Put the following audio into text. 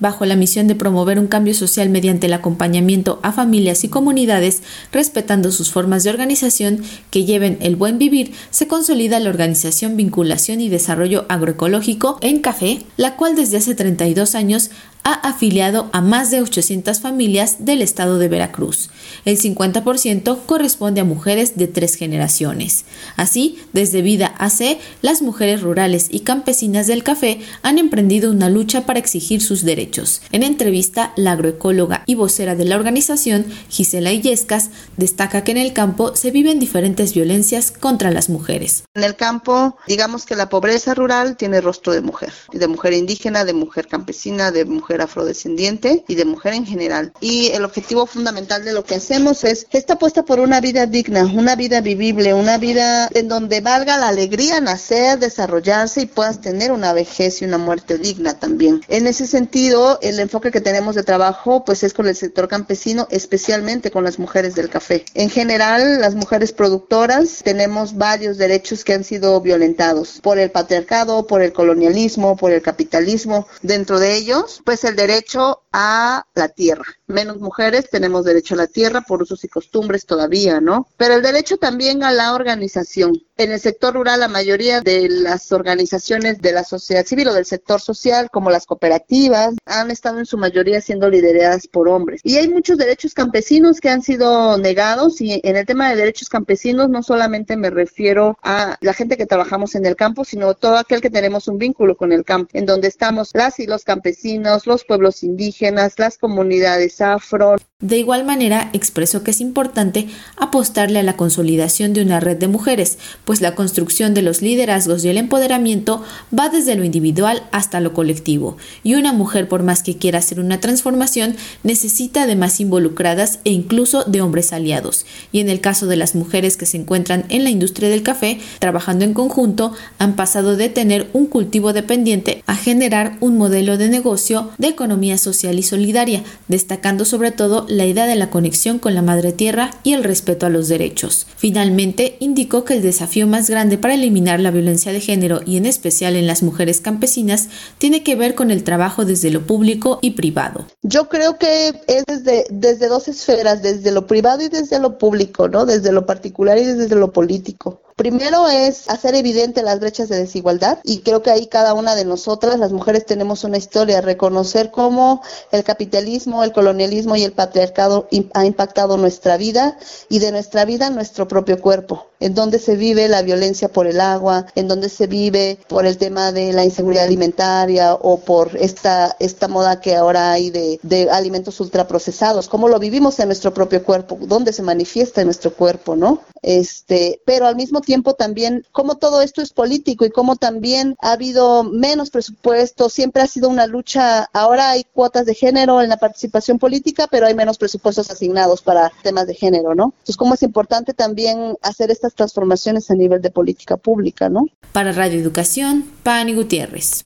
bajo la misión de promover un cambio social mediante el acompañamiento a familias y comunidades, respetando sus formas de organización que lleven el buen vivir, se consolida la organización Vinculación y Desarrollo Agroecológico en Café, la cual desde hace 32 años ha afiliado a más de 800 familias del estado de Veracruz. El 50% corresponde a mujeres de tres generaciones. Así, desde Vida AC, las mujeres rurales y campesinas del café han emprendido una lucha para exigir sus derechos. En entrevista, la agroecóloga y vocera de la organización, Gisela Illescas, destaca que en el campo se viven diferentes violencias contra las mujeres. En el campo, digamos que la pobreza rural tiene rostro de mujer, de mujer indígena, de mujer campesina, de mujer afrodescendiente y de mujer en general. Y el objetivo fundamental de lo que hacemos es esta apuesta por una vida digna, una vida vivible, una vida en donde valga la alegría nacer, desarrollarse y puedas tener una vejez y una muerte digna también. En ese sentido, el enfoque que tenemos de trabajo pues es con el sector campesino, especialmente con las mujeres del café. En general, las mujeres productoras tenemos varios derechos que han sido violentados por el patriarcado, por el colonialismo, por el capitalismo. Dentro de ellos, pues el derecho a la tierra. Menos mujeres tenemos derecho a la tierra por usos y costumbres todavía, ¿no? Pero el derecho también a la organización. En el sector rural, la mayoría de las organizaciones de la sociedad civil o del sector social, como las cooperativas, han estado en su mayoría siendo lideradas por hombres. Y hay muchos derechos campesinos que han sido negados y en el tema de derechos campesinos no solamente me refiero a la gente que trabajamos en el campo, sino todo aquel que tenemos un vínculo con el campo, en donde estamos las y los campesinos, los pueblos indígenas, las comunidades afro. De igual manera, expresó que es importante apostarle a la consolidación de una red de mujeres, pues la construcción de los liderazgos y el empoderamiento va desde lo individual hasta lo colectivo, y una mujer por más que quiera hacer una transformación necesita de más involucradas e incluso de hombres aliados, y en el caso de las mujeres que se encuentran en la industria del café, trabajando en conjunto, han pasado de tener un cultivo dependiente a generar un modelo de negocio de economía social y solidaria, destacando sobre todo la idea de la conexión con la madre tierra y el respeto a los derechos. Finalmente, indicó que el más grande para eliminar la violencia de género y en especial en las mujeres campesinas tiene que ver con el trabajo desde lo público y privado. Yo creo que es desde, desde dos esferas, desde lo privado y desde lo público, ¿no? Desde lo particular y desde lo político. Primero es hacer evidente las brechas de desigualdad y creo que ahí cada una de nosotras, las mujeres, tenemos una historia, reconocer cómo el capitalismo, el colonialismo y el patriarcado ha impactado nuestra vida y de nuestra vida nuestro propio cuerpo, en donde se vive la violencia por el agua, en donde se vive por el tema de la inseguridad alimentaria o por esta, esta moda que ahora hay de, de alimentos ultraprocesados, cómo lo vivimos en nuestro propio cuerpo, dónde se manifiesta en nuestro cuerpo, ¿no? Este, pero al mismo tiempo también cómo todo esto es político y cómo también ha habido menos presupuesto, siempre ha sido una lucha, ahora hay cuotas de género en la participación política, pero hay menos presupuestos asignados para temas de género, ¿no? Entonces, cómo es importante también hacer estas transformaciones a nivel de política pública, ¿no? Para Radio Educación, Pani Gutiérrez.